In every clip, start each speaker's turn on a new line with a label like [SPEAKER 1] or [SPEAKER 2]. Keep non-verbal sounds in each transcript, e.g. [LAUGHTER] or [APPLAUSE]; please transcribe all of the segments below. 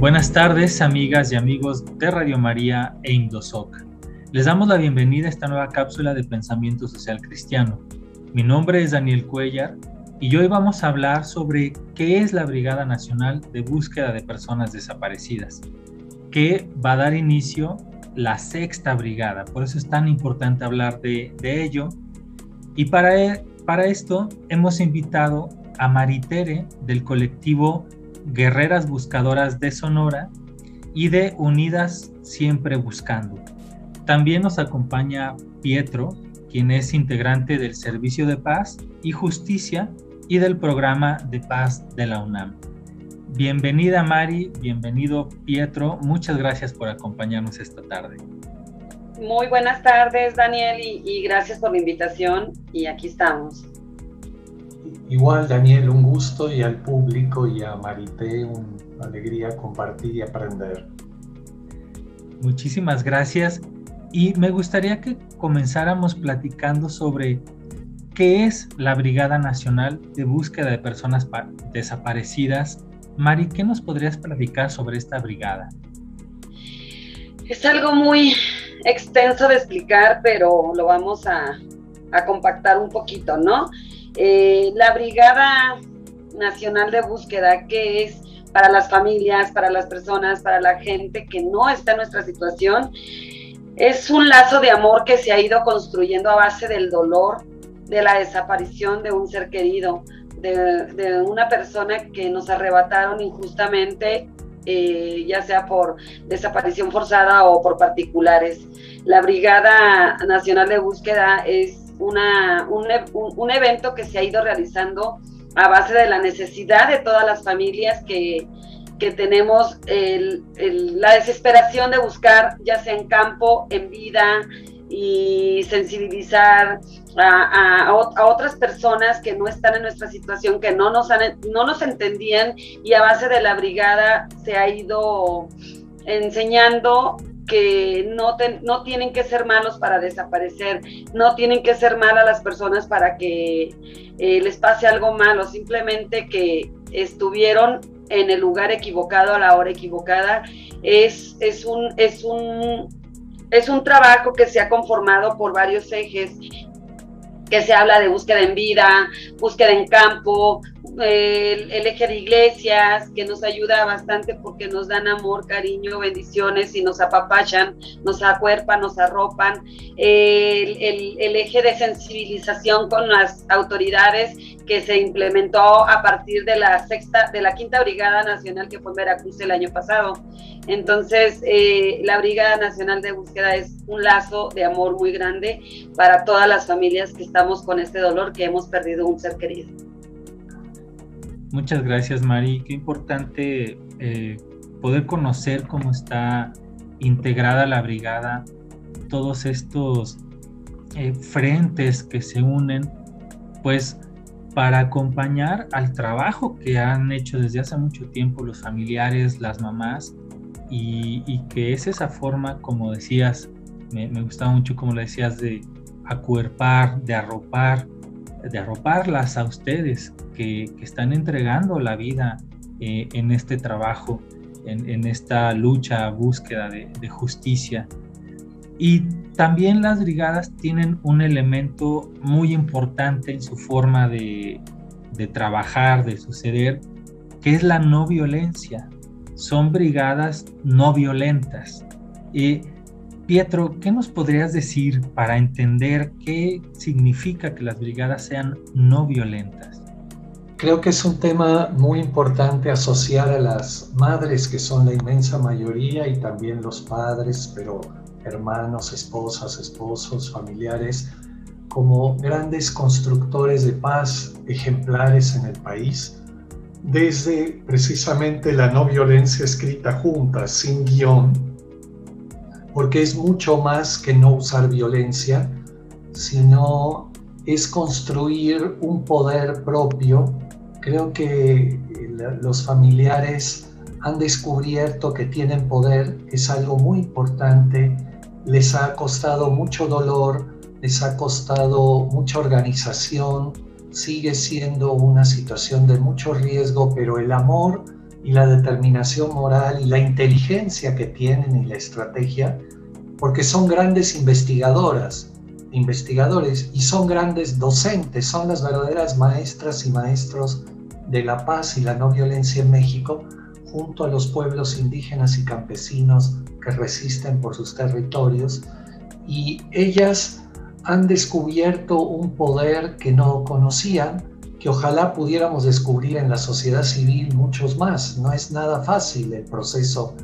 [SPEAKER 1] Buenas tardes, amigas y amigos de Radio María e Indosoc. Les damos la bienvenida a esta nueva cápsula de pensamiento social cristiano. Mi nombre es Daniel Cuellar y hoy vamos a hablar sobre qué es la Brigada Nacional de Búsqueda de Personas Desaparecidas, que va a dar inicio la sexta brigada. Por eso es tan importante hablar de, ello. Y para, e, para esto hemos invitado a Maritere del colectivo Guerreras Buscadoras de Sonora y de Unidas Siempre Buscando. También nos acompaña Pietro, quien es integrante del Servicio de Paz y Justicia y del programa de paz de la UNAM. Bienvenida Mari, bienvenido Pietro, muchas gracias por acompañarnos esta tarde.
[SPEAKER 2] Muy buenas tardes Daniel y, gracias por la invitación y aquí estamos.
[SPEAKER 3] Igual Daniel, un gusto y al público y a Marité una alegría compartir y aprender.
[SPEAKER 1] Muchísimas gracias y me gustaría que comenzáramos platicando sobre qué es la Brigada Nacional de Búsqueda de Personas Desaparecidas Mari, ¿qué nos podrías platicar sobre esta brigada?
[SPEAKER 2] Es algo muy extenso de explicar, pero lo vamos a, compactar un poquito, ¿no? Eh, la Brigada Nacional de Búsqueda, que es para las familias, para las personas, para la gente que no está en nuestra situación, es un lazo de amor que se ha ido construyendo a base del dolor, de la desaparición de un ser querido, de, una persona que nos arrebataron injustamente, eh, ya sea por desaparición forzada o por particulares. La Brigada Nacional de Búsqueda es una, un, evento que se ha ido realizando a base de la necesidad de todas las familias que, tenemos la desesperación de buscar, ya sea en campo, en vida, y sensibilizar a, otras personas que no están en nuestra situación, que no nos, no nos entendían y a base de la brigada se ha ido enseñando que no, no tienen que ser malos para desaparecer, no tienen que ser malas las personas para que eh, les pase algo malo, simplemente que estuvieron en el lugar equivocado a la hora equivocada. Es, es, un, es un es un trabajo que se ha conformado por varios ejes que se habla de búsqueda en vida, búsqueda en campo, el, eje de iglesias, que nos ayuda bastante porque nos dan amor, cariño, bendiciones y nos apapachan, nos acuerpan, nos arropan, el, eje de sensibilización con las autoridades que se implementó a partir de la sexta, de la quinta brigada nacional que fue en Veracruz el año pasado. Entonces, eh, la Brigada Nacional de Búsqueda es un lazo de amor muy grande para todas las familias que estamos con este dolor que hemos perdido un ser querido.
[SPEAKER 1] Muchas gracias, Mari. Qué importante eh, poder conocer cómo está integrada la brigada, todos estos eh, frentes que se unen, pues para acompañar al trabajo que han hecho desde hace mucho tiempo los familiares, las mamás, y, que es esa forma, como decías, me, gustaba mucho como lo decías, de acuerpar, de arropar, de arroparlas a ustedes que, están entregando la vida eh, en este trabajo, en, esta lucha, búsqueda de, justicia. Y también las brigadas tienen un elemento muy importante en su forma de, de trabajar, de suceder, que es la no violencia son brigadas no violentas. Y Pietro, ¿qué nos podrías decir para entender qué significa que las brigadas sean no violentas?
[SPEAKER 3] Creo que es un tema muy importante asociar a las madres, que son la inmensa mayoría, y también los padres, pero hermanos, esposas, esposos, familiares, como grandes constructores de paz ejemplares en el país desde precisamente la no violencia escrita junta, sin guion, porque es mucho más que no usar violencia, sino es construir un poder propio. Creo que los familiares han descubierto que tienen poder, es algo muy importante, les ha costado mucho dolor, les ha costado mucha organización, sigue siendo una situación de mucho riesgo, pero el amor y la determinación moral y la inteligencia que tienen y la estrategia, porque son grandes investigadoras, investigadores y son grandes docentes, son las verdaderas maestras y maestros de la paz y la no violencia en México, junto a los pueblos indígenas y campesinos que resisten por sus territorios. Y ellas han descubierto un poder que no conocían, que ojalá pudiéramos descubrir en la sociedad civil muchos más. No es nada fácil el proceso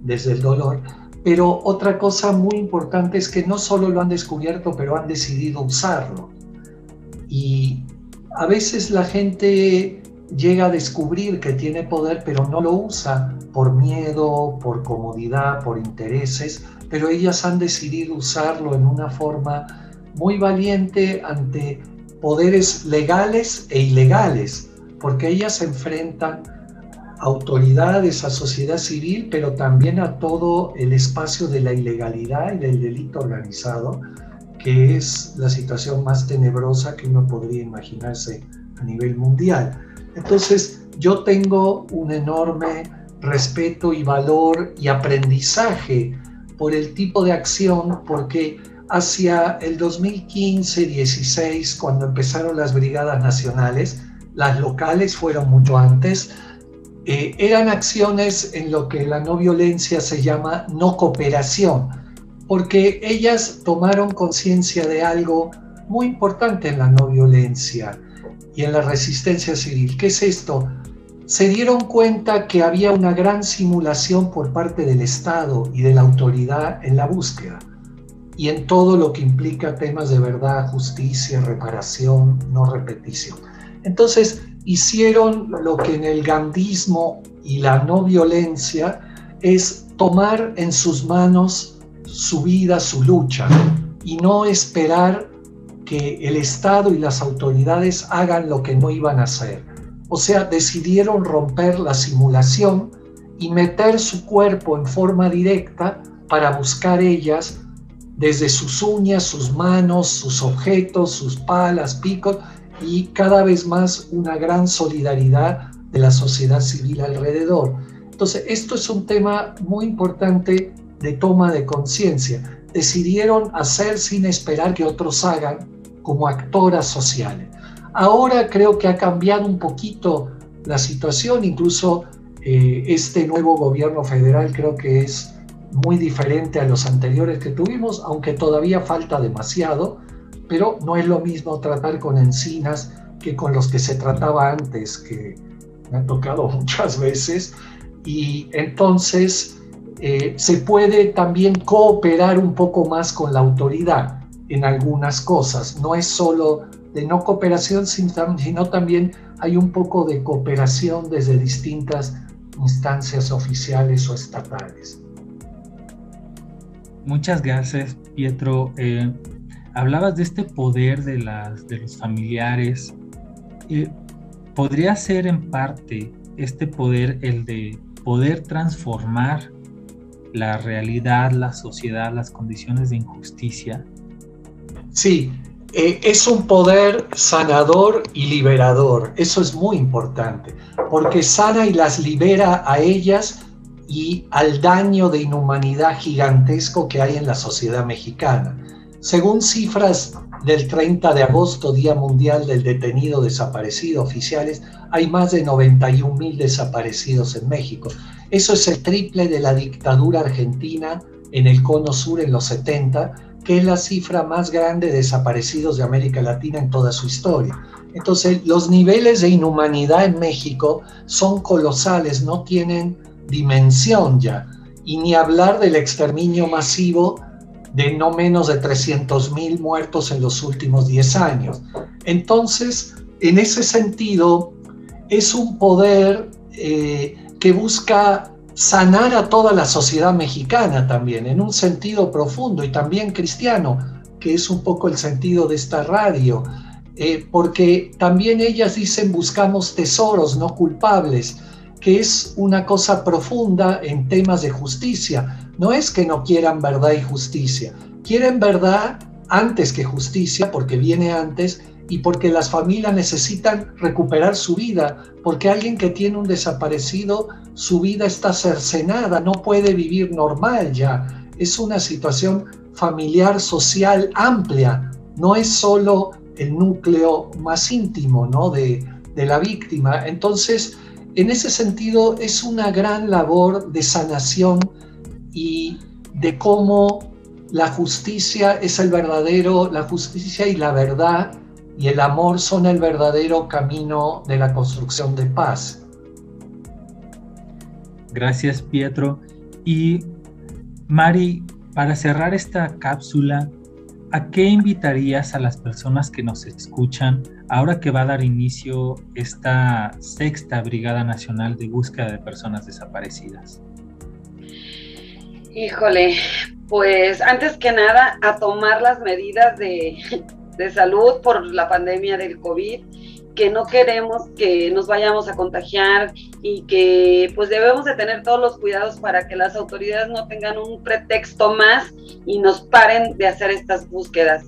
[SPEAKER 3] desde el dolor. Pero otra cosa muy importante es que no solo lo han descubierto, pero han decidido usarlo. Y a veces la gente llega a descubrir que tiene poder, pero no lo usa por miedo, por comodidad, por intereses, pero ellas han decidido usarlo en una forma muy valiente ante poderes legales e ilegales, porque ellas enfrentan a autoridades, a sociedad civil, pero también a todo el espacio de la ilegalidad y del delito organizado, que es la situación más tenebrosa que uno podría imaginarse a nivel mundial. Entonces, yo tengo un enorme respeto y valor y aprendizaje por el tipo de acción, porque hacia el 2015-16, cuando empezaron las brigadas nacionales, las locales fueron mucho antes, eh, eran acciones en lo que la no violencia se llama no cooperación, porque ellas tomaron conciencia de algo muy importante en la no violencia y en la resistencia civil. ¿Qué es esto? Se dieron cuenta que había una gran simulación por parte del Estado y de la autoridad en la búsqueda y en todo lo que implica temas de verdad, justicia, reparación, no repetición. Entonces hicieron lo que en el gandismo y la no violencia es tomar en sus manos su vida, su lucha, y no esperar que el Estado y las autoridades hagan lo que no iban a hacer. O sea, decidieron romper la simulación y meter su cuerpo en forma directa para buscar ellas desde sus uñas, sus manos, sus objetos, sus palas, picos y cada vez más una gran solidaridad de la sociedad civil alrededor. Entonces, esto es un tema muy importante de toma de conciencia. Decidieron hacer sin esperar que otros hagan como actoras sociales. Ahora creo que ha cambiado un poquito la situación, incluso eh, este nuevo gobierno federal creo que es muy diferente a los anteriores que tuvimos, aunque todavía falta demasiado, pero no es lo mismo tratar con encinas que con los que se trataba antes, que me han tocado [LAUGHS] muchas veces, y entonces eh, se puede también cooperar un poco más con la autoridad en algunas cosas, no es solo de no cooperación, sino también hay un poco de cooperación desde distintas instancias oficiales o estatales.
[SPEAKER 1] Muchas gracias, Pietro. Eh, hablabas de este poder de, las, de los familiares. Eh, ¿Podría ser en parte este poder el de poder transformar la realidad, la sociedad, las condiciones de injusticia?
[SPEAKER 3] Sí, eh, es un poder sanador y liberador. Eso es muy importante, porque sana y las libera a ellas y al daño de inhumanidad gigantesco que hay en la sociedad mexicana. Según cifras del 30 de agosto, Día Mundial del Detenido Desaparecido oficiales, hay más de 91 mil desaparecidos en México. Eso es el triple de la dictadura argentina en el cono sur en los 70, que es la cifra más grande de desaparecidos de América Latina en toda su historia. Entonces, los niveles de inhumanidad en México son colosales, no tienen dimensión ya, y ni hablar del exterminio masivo de no menos de 300.000 muertos en los últimos 10 años. Entonces, en ese sentido, es un poder eh, que busca sanar a toda la sociedad mexicana también, en un sentido profundo y también cristiano, que es un poco el sentido de esta radio, eh, porque también ellas dicen buscamos tesoros, no culpables que es una cosa profunda en temas de justicia. No es que no quieran verdad y justicia, quieren verdad antes que justicia, porque viene antes, y porque las familias necesitan recuperar su vida, porque alguien que tiene un desaparecido, su vida está cercenada, no puede vivir normal ya. Es una situación familiar, social amplia, no es solo el núcleo más íntimo ¿no? de, de la víctima. Entonces, en ese sentido, es una gran labor de sanación y de cómo la justicia es el verdadero, la justicia y la verdad y el amor son el verdadero camino de la construcción de paz.
[SPEAKER 1] Gracias, Pietro. Y Mari, para cerrar esta cápsula, ¿a qué invitarías a las personas que nos escuchan ahora que va a dar inicio esta sexta Brigada Nacional de Búsqueda de Personas Desaparecidas?
[SPEAKER 2] Híjole, pues antes que nada a tomar las medidas de, de salud por la pandemia del COVID, que no queremos que nos vayamos a contagiar y que pues debemos de tener todos los cuidados para que las autoridades no tengan un pretexto más y nos paren de hacer estas búsquedas.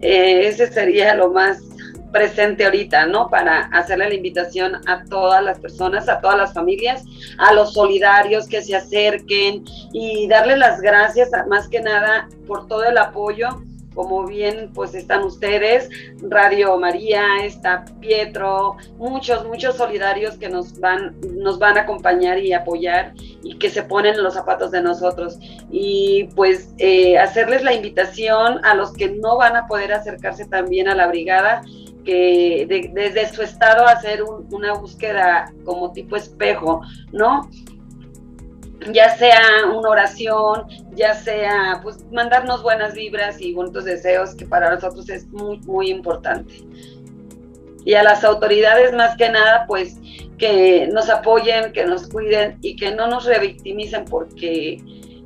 [SPEAKER 2] Eh, ese sería lo más presente ahorita, ¿no? Para hacerle la invitación a todas las personas, a todas las familias, a los solidarios que se acerquen y darle las gracias más que nada por todo el apoyo como bien pues están ustedes, Radio María, está Pietro, muchos, muchos solidarios que nos van, nos van a acompañar y apoyar y que se ponen en los zapatos de nosotros. Y pues eh, hacerles la invitación a los que no van a poder acercarse también a la brigada, que desde su estado hacer una búsqueda como tipo espejo, ¿no? ya sea una oración, ya sea pues mandarnos buenas vibras y bonitos deseos, que para nosotros es muy, muy importante. Y a las autoridades más que nada, pues que nos apoyen, que nos cuiden y que no nos revictimicen porque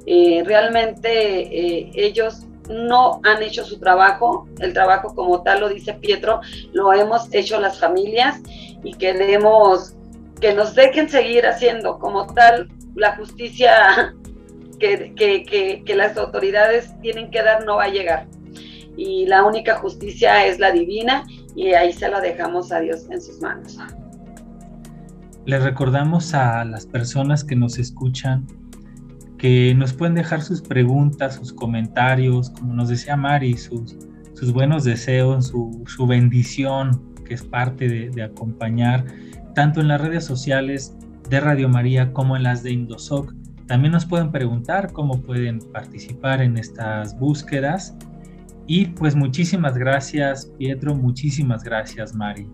[SPEAKER 2] eh, realmente eh, ellos no han hecho su trabajo, el trabajo como tal lo dice Pietro, lo hemos hecho las familias y queremos que nos dejen seguir haciendo como tal la justicia [LAUGHS] que, las autoridades tienen que dar no va a llegar. Y la única justicia es la divina y ahí se la dejamos a Dios en sus manos.
[SPEAKER 1] Les recordamos a las personas que nos escuchan que nos pueden dejar sus preguntas, sus comentarios, como nos decía Mari, sus, sus buenos deseos, su, bendición, que es parte de, de acompañar tanto en las redes sociales de Radio María como en las de Indosoc. También nos pueden preguntar cómo pueden participar en estas búsquedas. Y pues muchísimas gracias, Pietro, muchísimas gracias, Mari.